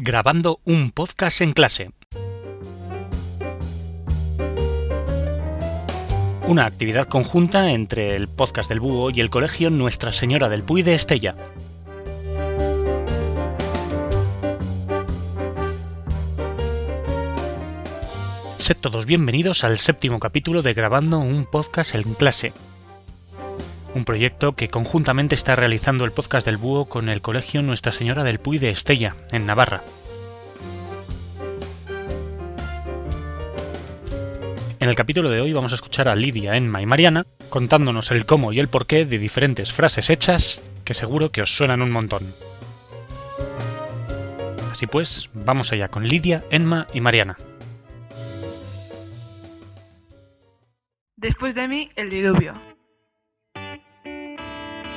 grabando un podcast en clase. Una actividad conjunta entre el podcast del Búho y el colegio Nuestra Señora del Puy de Estella. Sed todos bienvenidos al séptimo capítulo de Grabando un podcast en clase, un proyecto que conjuntamente está realizando el podcast del Búho con el Colegio Nuestra Señora del Puy de Estella, en Navarra. En el capítulo de hoy vamos a escuchar a Lidia, Enma y Mariana contándonos el cómo y el porqué de diferentes frases hechas que seguro que os suenan un montón. Así pues, vamos allá con Lidia, Enma y Mariana. Después de mí, el diluvio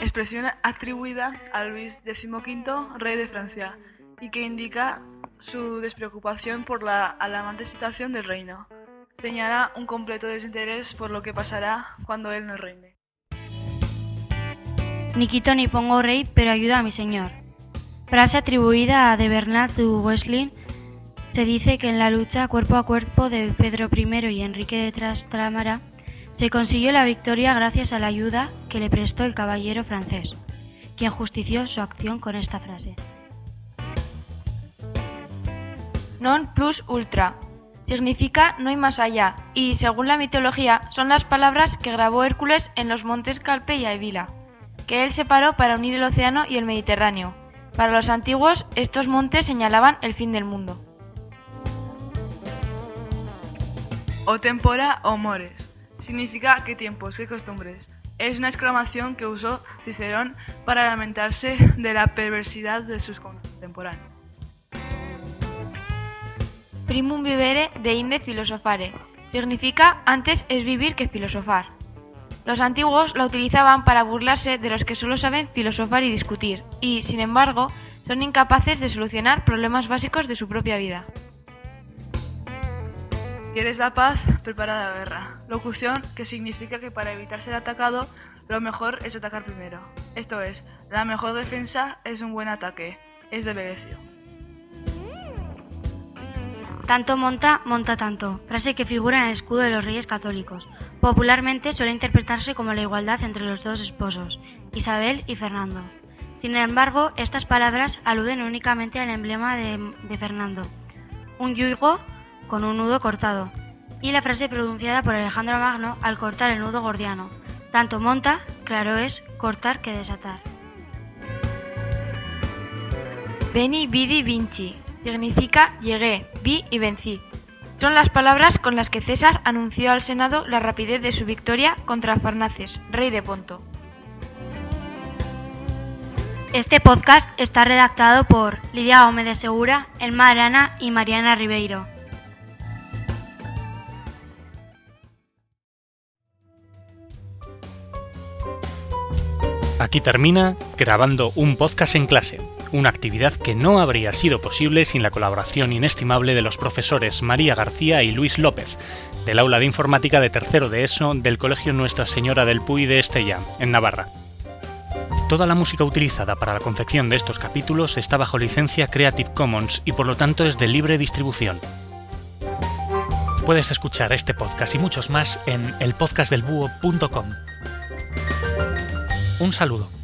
expresión atribuida a Luis XV, rey de Francia, y que indica su despreocupación por la alarmante situación del reino. Señala un completo desinterés por lo que pasará cuando él no reine. Ni quito ni pongo rey, pero ayuda a mi señor. Frase atribuida a de Bernard du Wesley. Se dice que en la lucha cuerpo a cuerpo de Pedro I y Enrique de Trastámara se consiguió la victoria gracias a la ayuda que le prestó el caballero francés, quien justició su acción con esta frase. Non plus ultra significa no hay más allá y, según la mitología, son las palabras que grabó Hércules en los montes Calpe y Aevila, que él separó para unir el océano y el Mediterráneo. Para los antiguos, estos montes señalaban el fin del mundo. O tempora o mores significa qué tiempos, qué costumbres. Es una exclamación que usó Cicerón para lamentarse de la perversidad de sus contemporáneos. Primum vivere de inde filosofare. Significa antes es vivir que filosofar. Los antiguos la utilizaban para burlarse de los que solo saben filosofar y discutir, y, sin embargo, son incapaces de solucionar problemas básicos de su propia vida. ¿Quieres la paz? Prepara la guerra. Locución que significa que para evitar ser atacado, lo mejor es atacar primero. Esto es, la mejor defensa es un buen ataque. Es de Venecio. Tanto monta, monta tanto. Frase que figura en el escudo de los reyes católicos. Popularmente suele interpretarse como la igualdad entre los dos esposos, Isabel y Fernando. Sin embargo, estas palabras aluden únicamente al emblema de Fernando. Un yugo con un nudo cortado, y la frase pronunciada por Alejandro Magno al cortar el nudo gordiano. Tanto monta, claro es, cortar que desatar. Veni, vidi, vinci. Significa llegué, vi y vencí. Son las palabras con las que César anunció al Senado la rapidez de su victoria contra Farnaces, rey de Ponto. Este podcast está redactado por Lidia Gómez de Segura, Elma Arana y Mariana Ribeiro. Aquí termina grabando un podcast en clase, una actividad que no habría sido posible sin la colaboración inestimable de los profesores María García y Luis López, del aula de informática de tercero de ESO del Colegio Nuestra Señora del Puy de Estella, en Navarra. Toda la música utilizada para la confección de estos capítulos está bajo licencia Creative Commons y por lo tanto es de libre distribución. Puedes escuchar este podcast y muchos más en elpodcastdelbúho.com. Un saludo.